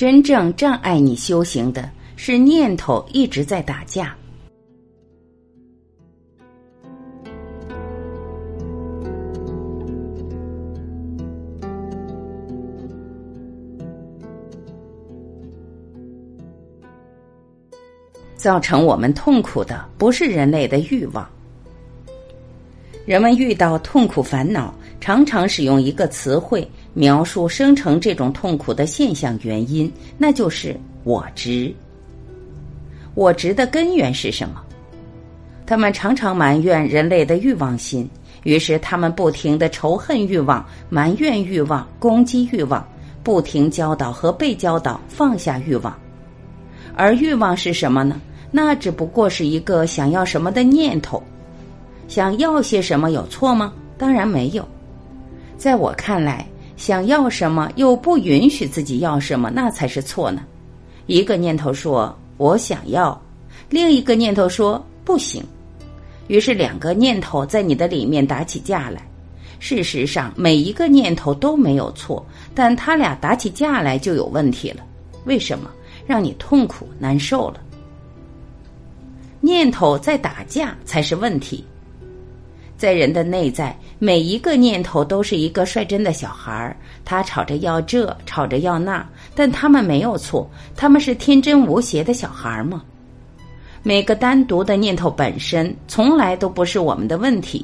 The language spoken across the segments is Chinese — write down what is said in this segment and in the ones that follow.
真正障碍你修行的是念头一直在打架。造成我们痛苦的不是人类的欲望。人们遇到痛苦烦恼，常常使用一个词汇描述生成这种痛苦的现象原因，那就是“我执”。我执的根源是什么？他们常常埋怨人类的欲望心，于是他们不停的仇恨欲望、埋怨欲望、攻击欲望，不停教导和被教导放下欲望。而欲望是什么呢？那只不过是一个想要什么的念头，想要些什么有错吗？当然没有。在我看来，想要什么又不允许自己要什么，那才是错呢。一个念头说我想要，另一个念头说不行，于是两个念头在你的里面打起架来。事实上，每一个念头都没有错，但他俩打起架来就有问题了。为什么？让你痛苦难受了。念头在打架才是问题。在人的内在，每一个念头都是一个率真的小孩儿，他吵着要这，吵着要那，但他们没有错，他们是天真无邪的小孩儿吗？每个单独的念头本身从来都不是我们的问题，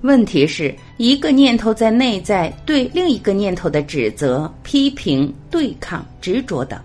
问题是一个念头在内在对另一个念头的指责、批评、对抗、执着等。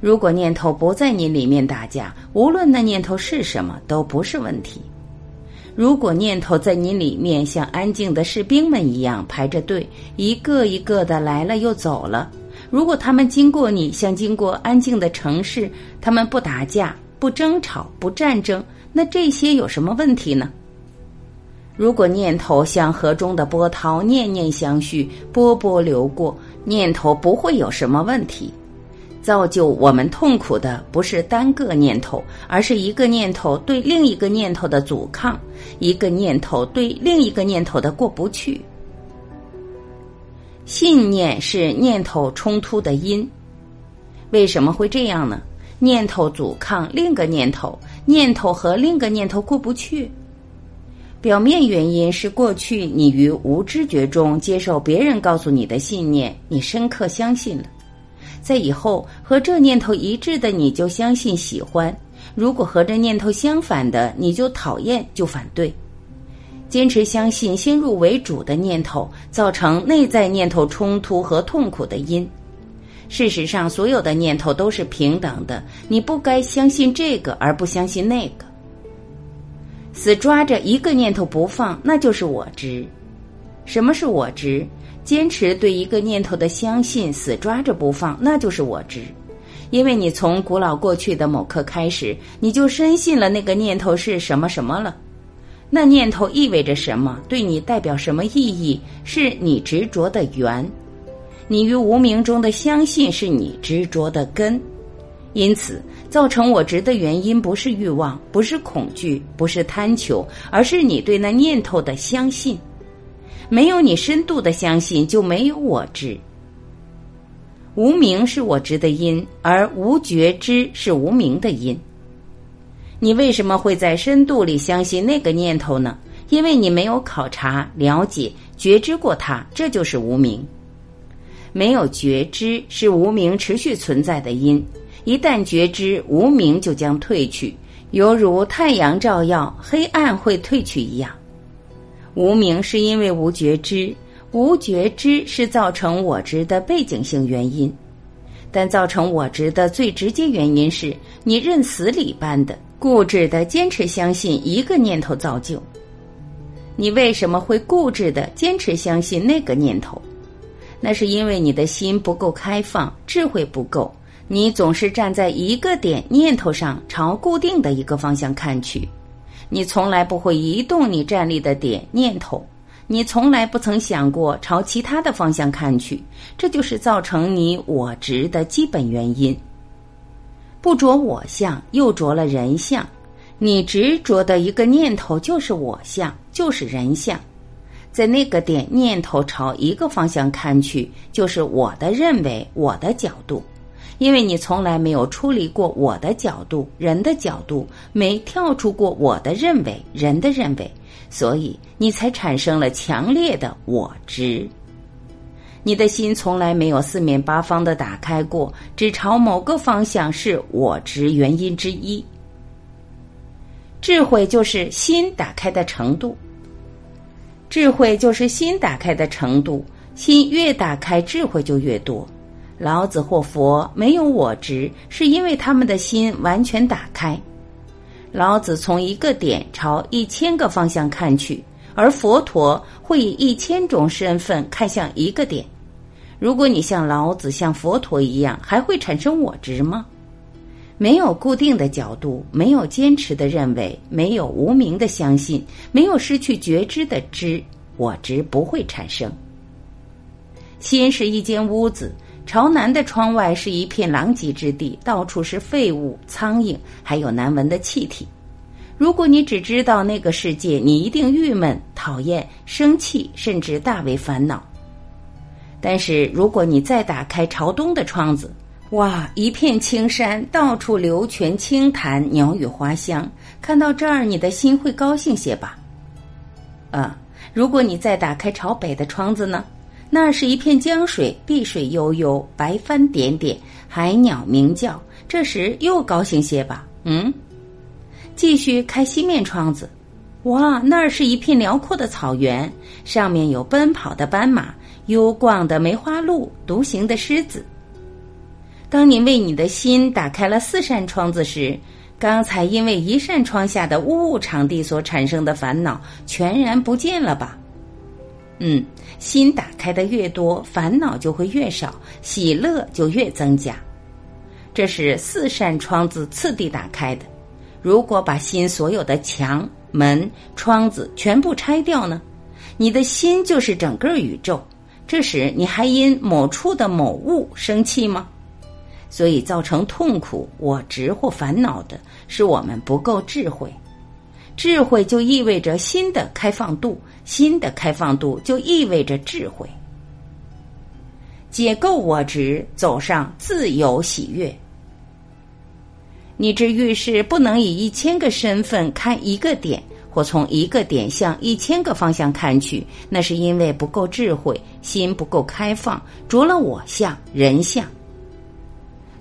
如果念头不在你里面打架，无论那念头是什么，都不是问题。如果念头在你里面像安静的士兵们一样排着队，一个一个的来了又走了；如果他们经过你像经过安静的城市，他们不打架、不争吵、不战争，那这些有什么问题呢？如果念头像河中的波涛，念念相续，波波流过，念头不会有什么问题。造就我们痛苦的不是单个念头，而是一个念头对另一个念头的阻抗，一个念头对另一个念头的过不去。信念是念头冲突的因，为什么会这样呢？念头阻抗另个念头，念头和另个念头过不去。表面原因是过去你于无知觉中接受别人告诉你的信念，你深刻相信了。在以后和这念头一致的，你就相信喜欢；如果和这念头相反的，你就讨厌就反对。坚持相信先入为主的念头，造成内在念头冲突和痛苦的因。事实上，所有的念头都是平等的，你不该相信这个而不相信那个。死抓着一个念头不放，那就是我执。什么是我执？坚持对一个念头的相信，死抓着不放，那就是我执。因为你从古老过去的某刻开始，你就深信了那个念头是什么什么了。那念头意味着什么？对你代表什么意义？是你执着的缘。你于无名中的相信是你执着的根。因此，造成我执的原因不是欲望，不是恐惧，不是贪求，而是你对那念头的相信。没有你深度的相信，就没有我知。无名是我知的因，而无觉知是无名的因。你为什么会在深度里相信那个念头呢？因为你没有考察、了解、觉知过它，这就是无名。没有觉知是无名持续存在的因，一旦觉知，无名就将退去，犹如太阳照耀，黑暗会退去一样。无名是因为无觉知，无觉知是造成我执的背景性原因，但造成我执的最直接原因是你认死理般的固执的坚持相信一个念头造就。你为什么会固执的坚持相信那个念头？那是因为你的心不够开放，智慧不够，你总是站在一个点念头上，朝固定的一个方向看去。你从来不会移动你站立的点念头，你从来不曾想过朝其他的方向看去，这就是造成你我执的基本原因。不着我相，又着了人相，你执着的一个念头就是我相，就是人相，在那个点念头朝一个方向看去，就是我的认为，我的角度，因为你从来没有处理过我的角度、人的角度，没跳出过我的认为、人的认为，所以你才产生了强烈的我执。你的心从来没有四面八方的打开过，只朝某个方向是我执原因之一。智慧就是心打开的程度，智慧就是心打开的程度，心越打开，智慧就越多。老子或佛没有我执，是因为他们的心完全打开。老子从一个点朝一千个方向看去。而佛陀会以一千种身份看向一个点。如果你像老子、像佛陀一样，还会产生我执吗？没有固定的角度，没有坚持的认为，没有无名的相信，没有失去觉知的知，我执不会产生。心是一间屋子，朝南的窗外是一片狼藉之地，到处是废物、苍蝇，还有难闻的气体。如果你只知道那个世界，你一定郁闷、讨厌、生气，甚至大为烦恼。但是如果你再打开朝东的窗子，哇，一片青山，到处流泉清潭，鸟语花香，看到这儿，你的心会高兴些吧？啊，如果你再打开朝北的窗子呢？那是一片江水，碧水悠悠，白帆点点，海鸟鸣叫，这时又高兴些吧？嗯。继续开西面窗子，哇，那儿是一片辽阔的草原，上面有奔跑的斑马、幽逛的梅花鹿、独行的狮子。当你为你的心打开了四扇窗子时，刚才因为一扇窗下的污物场地所产生的烦恼全然不见了吧？嗯，心打开的越多，烦恼就会越少，喜乐就越增加。这是四扇窗子次第打开的。如果把心所有的墙、门、窗子全部拆掉呢？你的心就是整个宇宙。这时你还因某处的某物生气吗？所以造成痛苦、我执或烦恼的是我们不够智慧。智慧就意味着新的开放度，新的开放度就意味着智慧。解构我执，走上自由喜悦。你之遇事不能以一千个身份看一个点，或从一个点向一千个方向看去，那是因为不够智慧，心不够开放，着了我相、人相。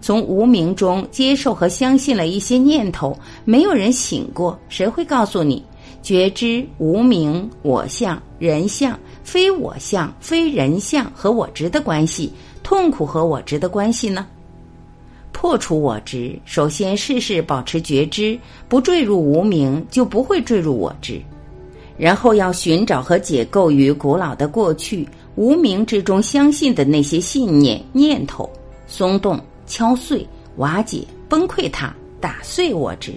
从无名中接受和相信了一些念头，没有人醒过，谁会告诉你觉知无名、我相、人相、非我相、非人相和我执的关系，痛苦和我执的关系呢？破除我执，首先事事保持觉知，不坠入无名，就不会坠入我执。然后要寻找和解构于古老的过去无名之中相信的那些信念念头，松动、敲碎、瓦解、崩溃它，打碎我执。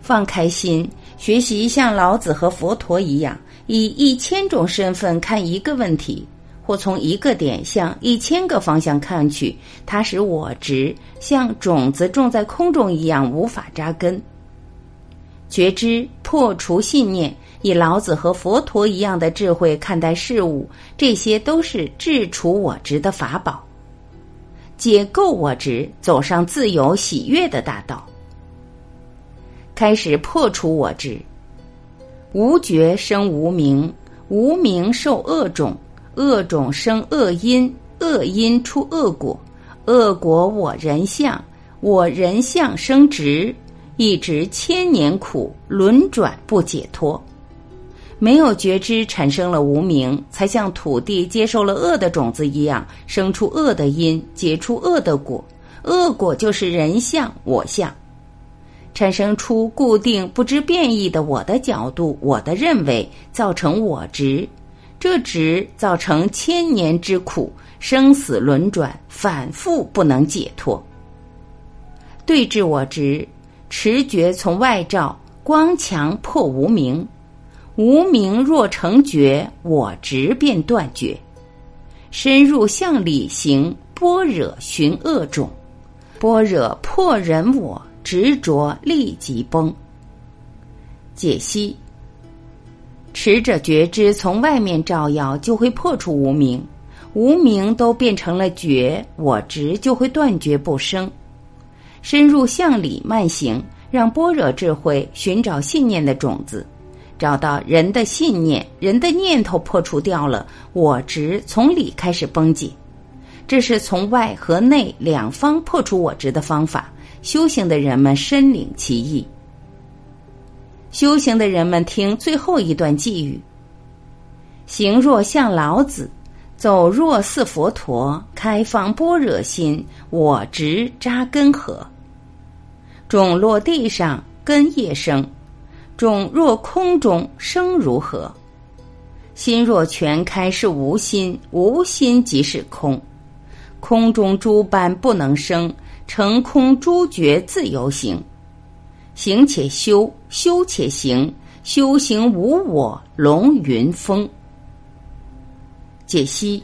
放开心，学习像老子和佛陀一样，以一千种身份看一个问题。或从一个点向一千个方向看去，它使我执像种子种在空中一样无法扎根。觉知破除信念，以老子和佛陀一样的智慧看待事物，这些都是治除我执的法宝。解构我执，走上自由喜悦的大道。开始破除我执，无觉生无名，无名受恶种。恶种生恶因，恶因出恶果，恶果我人相，我人相生执，一直千年苦，轮转不解脱。没有觉知，产生了无名，才像土地接受了恶的种子一样，生出恶的因，结出恶的果。恶果就是人相我相，产生出固定不知变异的我的角度，我的认为，造成我执。这执造成千年之苦，生死轮转，反复不能解脱。对治我执，持觉从外照，光强破无明，无明若成觉，我执便断绝。深入向里行，般若寻恶种，般若破人我执着立即崩。解析。持者觉知从外面照耀，就会破除无明。无名都变成了觉，我执就会断绝不生。深入相里慢行，让般若智慧寻找信念的种子，找到人的信念，人的念头破除掉了，我执从里开始崩解。这是从外和内两方破除我执的方法。修行的人们深领其意。修行的人们听最后一段寄语：行若像老子，走若似佛陀，开放般若心，我执扎根何？种落地上，根叶生；种若空中，生如何？心若全开是无心，无心即是空。空中诸般不能生。成空诸觉自由行，行且修，修且行，修行无我，龙云峰。解析：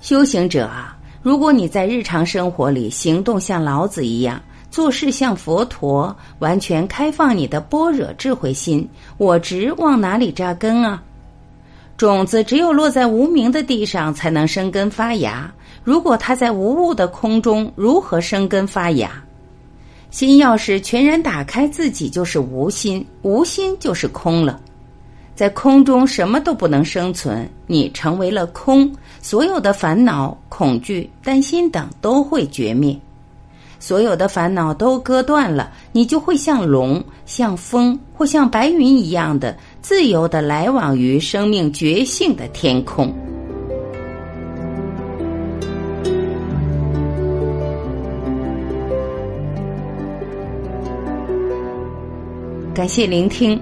修行者啊，如果你在日常生活里行动像老子一样，做事像佛陀，完全开放你的般若智慧心，我执往哪里扎根啊？种子只有落在无名的地上，才能生根发芽。如果它在无物的空中，如何生根发芽？心要是全然打开，自己就是无心，无心就是空了。在空中什么都不能生存，你成为了空，所有的烦恼、恐惧、担心等都会绝灭，所有的烦恼都割断了，你就会像龙、像风或像白云一样的自由的来往于生命觉醒的天空。感谢聆听，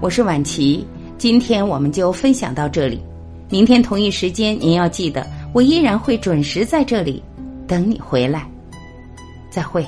我是晚琪。今天我们就分享到这里，明天同一时间您要记得，我依然会准时在这里等你回来。再会。